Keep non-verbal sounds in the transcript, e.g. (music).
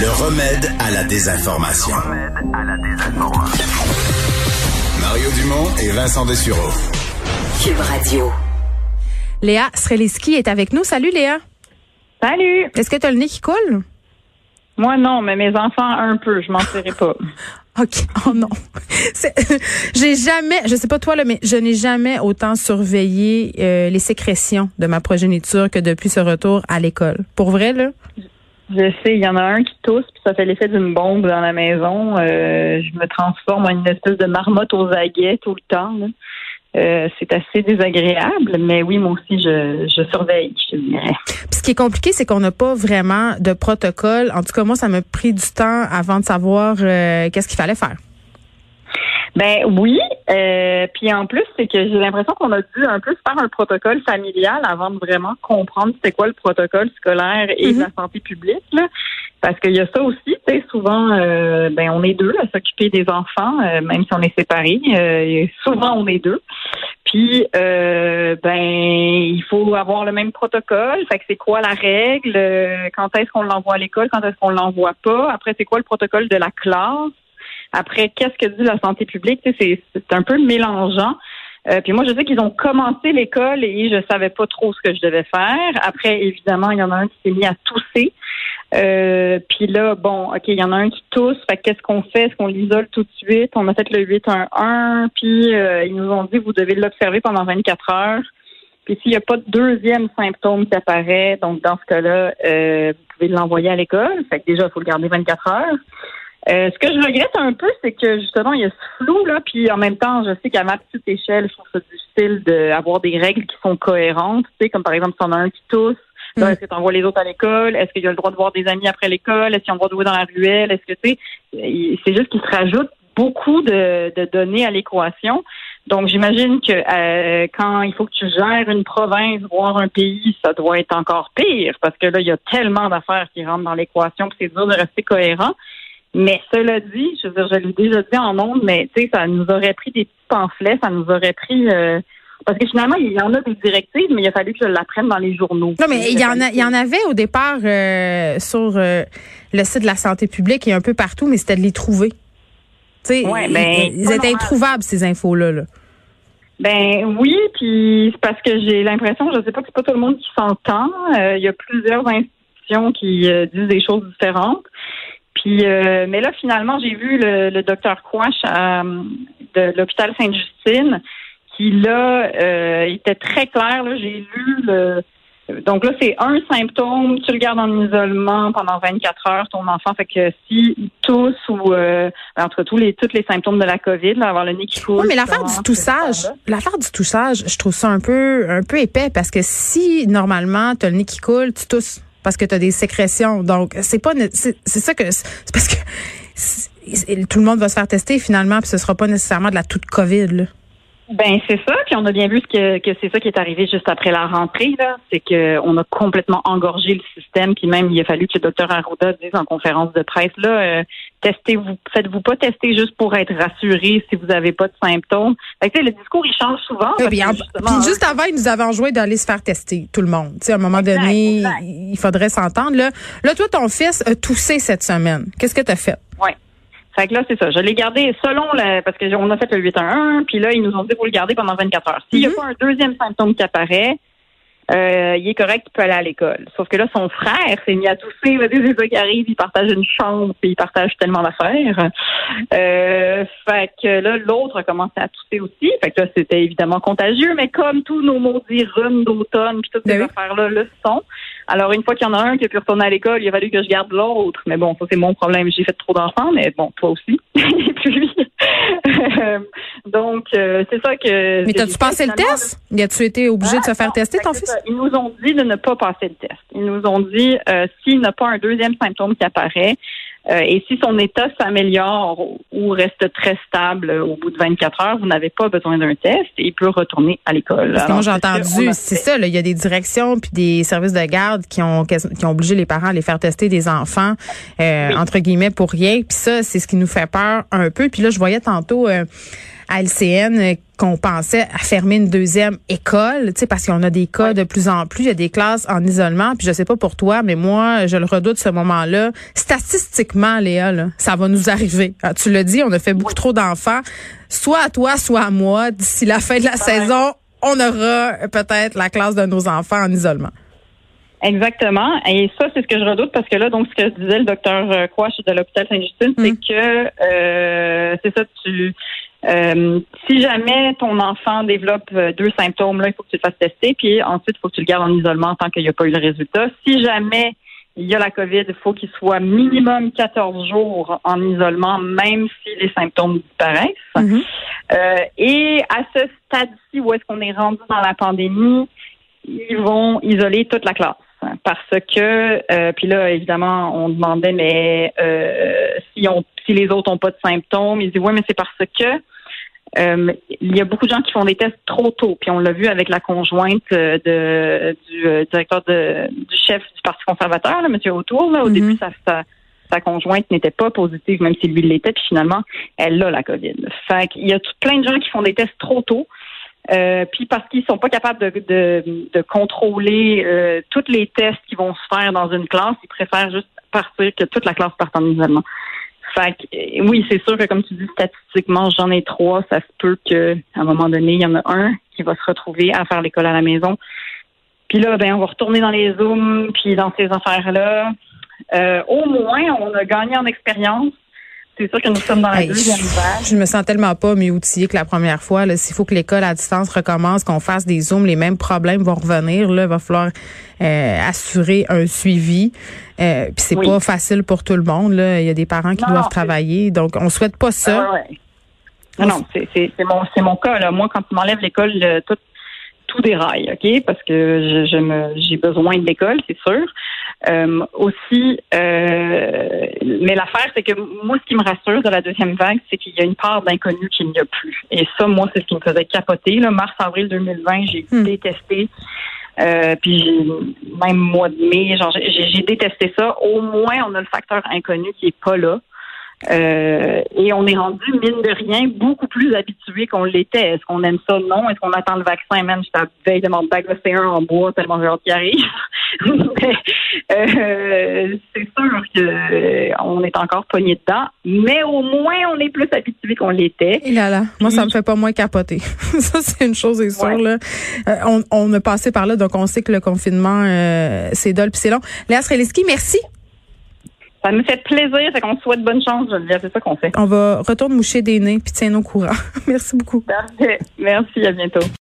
Le remède à la désinformation. Mario Dumont et Vincent Dessureau. Cube Radio. Léa Sreliski est avec nous. Salut Léa. Salut. Est-ce que tu as le nez qui coule? Moi, non, mais mes enfants, un peu. Je m'en serais pas. (laughs) OK. Oh non. (laughs) J'ai jamais, je sais pas toi, là, mais je n'ai jamais autant surveillé euh, les sécrétions de ma progéniture que depuis ce retour à l'école. Pour vrai, là? Je sais, il y en a un qui tousse, puis ça fait l'effet d'une bombe dans la maison. Euh, je me transforme en une espèce de marmotte aux aguets tout le temps. Euh, c'est assez désagréable, mais oui, moi aussi, je, je surveille, je. Puis ce qui est compliqué, c'est qu'on n'a pas vraiment de protocole. En tout cas, moi, ça m'a pris du temps avant de savoir euh, qu'est-ce qu'il fallait faire. Ben oui. Euh, puis en plus, c'est que j'ai l'impression qu'on a dû un peu faire un protocole familial avant de vraiment comprendre c'était quoi le protocole scolaire et de la santé publique. Là. Parce qu'il y a ça aussi, tu sais, souvent, euh, ben on est deux à s'occuper des enfants, euh, même si on est séparés. Euh, souvent, on est deux. Puis, ben, il faut avoir le même protocole. Fait que c'est quoi la règle? Quand est-ce qu'on l'envoie à l'école? Quand est-ce qu'on l'envoie pas? Après, c'est quoi le protocole de la classe? Après, qu'est-ce que dit la santé publique? C'est, un peu mélangeant. Euh, puis moi, je sais qu'ils ont commencé l'école et je savais pas trop ce que je devais faire. Après, évidemment, il y en a un qui s'est mis à tousser. Euh, puis là, bon, OK, il y en a un qui tousse. Fait qu'est-ce qu'on fait? Est-ce qu'on l'isole tout de suite? On a fait le 8-1-1. Puis euh, ils nous ont dit, vous devez l'observer pendant 24 heures. Puis s'il n'y a pas de deuxième symptôme qui apparaît, donc dans ce cas-là, euh, vous pouvez l'envoyer à l'école. Fait que déjà, il faut le garder 24 heures. Euh, ce que je regrette un peu, c'est que justement, il y a ce flou, là, puis en même temps, je sais qu'à ma petite échelle, je trouve ça difficile d'avoir des règles qui sont cohérentes, tu sais, comme par exemple, si on a un qui tousse, mm. est-ce que tu envoies les autres à l'école? Est-ce qu'il y a le droit de voir des amis après l'école? Est-ce qu'ils ont le droit de jouer dans la ruelle? Est-ce que, tu sais, c'est juste qu'il se rajoute beaucoup de, de données à l'équation. Donc, j'imagine que euh, quand il faut que tu gères une province, voire un pays, ça doit être encore pire parce que là, il y a tellement d'affaires qui rentrent dans l'équation que c'est dur de rester cohérent. Mais cela dit, je veux dire, je l'ai déjà dit en ondes, mais tu sais, ça nous aurait pris des petits pamphlets, ça nous aurait pris euh, parce que finalement, il y en a des directives, mais il a fallu que je l'apprenne dans les journaux. Non, mais il y en a, il y en avait au départ euh, sur euh, le site de la santé publique et un peu partout, mais c'était de les trouver. Tu sais, ouais, ben, ils, étaient introuvables ces infos-là. Là. Ben oui, puis c'est parce que j'ai l'impression, je sais pas que c'est pas tout le monde qui s'entend. Il y a plusieurs institutions qui disent des choses différentes. Puis, euh, mais là, finalement, j'ai vu le, le docteur Quash euh, de l'hôpital Sainte-Justine qui, là, euh, était très clair. J'ai lu le... Donc là, c'est un symptôme, tu le gardes en isolement pendant 24 heures, ton enfant. Fait que si il tousse ou entre tous les tous les symptômes de la COVID, là, avoir le nez qui coule. Oui, mais l'affaire du toussage, l'affaire du toussage, je trouve ça un peu un peu épais parce que si normalement tu as le nez qui coule, tu tousses parce que tu as des sécrétions. Donc, c'est pas c'est ça que c'est parce que tout le monde va se faire tester finalement, puis ce sera pas nécessairement de la toute COVID. Là. Ben c'est ça, puis on a bien vu que, que c'est ça qui est arrivé juste après la rentrée là, c'est que on a complètement engorgé le système, puis même il a fallu que le docteur Arruda dise en conférence de presse là, euh, testez-vous, faites-vous pas tester juste pour être rassuré si vous n'avez pas de symptômes. Fait que, le discours il change souvent. puis, juste avant, ils nous avaient enjoint d'aller se faire tester tout le monde. sais à un moment donné, il faudrait s'entendre là. Là, toi, ton fils a toussé cette semaine. Qu'est-ce que tu as fait? Ouais. Fait que là, c'est ça. Je l'ai gardé selon le, parce qu'on a fait le 8 1 puis là, ils nous ont dit, vous le garder pendant 24 heures. S'il n'y a mhm. pas un deuxième symptôme qui apparaît, euh, il est correct, il peut aller à l'école. Sauf que là, son frère s'est mis à tousser. C'est ça qui arrive. Il partage une chambre, puis il partage tellement d'affaires. Euh, fait que là, l'autre a commencé à tousser aussi. Fait que là, c'était évidemment contagieux, mais comme tous nos maudits rhumes d'automne, puis toutes ces ben affaires-là le sont. Alors, une fois qu'il y en a un qui a pu retourner à l'école, il a fallu que je garde l'autre. Mais bon, ça, c'est mon problème. J'ai fait trop d'enfants, mais bon, toi aussi. (laughs) Et puis, euh, donc, euh, c'est ça que... Mais t'as-tu passé le test? Y a-tu été obligé de se faire tester, ton fils? Ils nous ont dit de ne pas passer le test. Ils nous ont dit, euh, s'il n'a pas un deuxième symptôme qui apparaît, et si son état s'améliore ou reste très stable au bout de 24 heures, vous n'avez pas besoin d'un test et il peut retourner à l'école. Que j'ai entendu, c'est ça, il y a des directions puis des services de garde qui ont qui ont obligé les parents à les faire tester des enfants euh, entre guillemets pour rien. Puis ça, c'est ce qui nous fait peur un peu. Puis là, je voyais tantôt. Euh, à LCN qu'on pensait à fermer une deuxième école, tu sais, parce qu'on a des cas de plus en plus, il y a des classes en isolement, puis je sais pas pour toi, mais moi, je le redoute ce moment-là. Statistiquement, Léa, là, ça va nous arriver. Ah, tu le dis, on a fait beaucoup trop d'enfants, soit à toi, soit à moi. D'ici la fin de la saison, on aura peut-être la classe de nos enfants en isolement. Exactement. Et ça, c'est ce que je redoute parce que là, donc, ce que disait le docteur Quash de l'hôpital Sainte-Justine, c'est mm. que euh, c'est ça, tu euh, si jamais ton enfant développe euh, deux symptômes, là, il faut que tu le fasses tester, puis ensuite, il faut que tu le gardes en isolement tant qu'il n'y a pas eu le résultat. Si jamais il y a la COVID, il faut qu'il soit minimum 14 jours en isolement, même si les symptômes disparaissent. Mm-hmm. euh, et à ce stade-ci, où est-ce qu'on est rendu dans la pandémie, ils vont isoler toute la classe parce que euh, puis là évidemment on demandait mais euh, si on si les autres ont pas de symptômes ils disent oui mais c'est parce que euh, il y a beaucoup de gens qui font des tests trop tôt. Puis on l'a vu avec la conjointe de du directeur de, du chef du parti conservateur là, monsieur Autour là, au mm-hmm. début sa, sa, conjointe n'était pas positive même si lui l'était. Puis finalement elle a la covid. Fait qu'il y a tout, plein de gens qui font des tests trop tôt euh, puis parce qu'ils sont pas capables de, de, de contrôler euh, tous les tests qui vont se faire dans une classe, ils préfèrent juste partir que toute la classe parte en isolement. Fait que, euh, oui, c'est sûr que comme tu dis statistiquement, j'en ai trois, ça se peut qu'à un moment donné, il y en a un qui va se retrouver à faire l'école à la maison. Puis là, ben, on va retourner dans les zooms, puis dans ces affaires-là. au moins, on a gagné en expérience c'est sûr que nous sommes dans la deuxième vague. Je me sens tellement pas mieux outillée que la première fois. S'il faut que l'école à distance recommence, qu'on fasse des zooms, les mêmes problèmes vont revenir. Là, il va falloir euh, assurer un suivi. Euh, Puis c'est pas facile pour tout le monde. Là. Il y a des parents qui doivent travailler. Donc, on souhaite pas ça. Non, non, c'est mon, mon cas. Là. Moi, quand tu m'enlèves l'école, tout, tout déraille, OK? Parce que je, me j'ai besoin de l'école, c'est sûr. Euh, aussi, euh, mais l'affaire, c'est que moi, ce qui me rassure de la deuxième vague, c'est qu'il y a une part d'inconnu qu'il n'y a plus. Et ça, moi, c'est ce qui me faisait capoter. Là, mars, avril 2020, j'ai hmm. détesté. Euh, puis même mois de mai, genre j'ai détesté ça. Au moins, on a le facteur inconnu qui est pas là. Euh, et on est rendu, mine de rien, beaucoup plus habitué qu'on l'était. Est-ce qu'on aime ça? Non. Est-ce qu'on attend le vaccin? Même, je veille de mon bac un en bois tellement j'ai hâte qu'il arrive. (laughs) euh, c'est sûr qu'on euh, est encore pogné dedans, mais au moins, on est plus habitué qu'on l'était. Et là là, moi, ça me fait pas moins capoter. (laughs) ça, c'est une chose, c'est sûr. Là. Euh, on, on a passé par là, donc on sait que le confinement, c'est dol puis c'est long. Léa Streliski, merci. Ça me fait plaisir, c'est qu'on souhaite bonne chance, Geneviève, c'est ça qu'on fait. On va retourner moucher des nez puis tiens nos courants. (laughs) Merci beaucoup. Merci, à bientôt.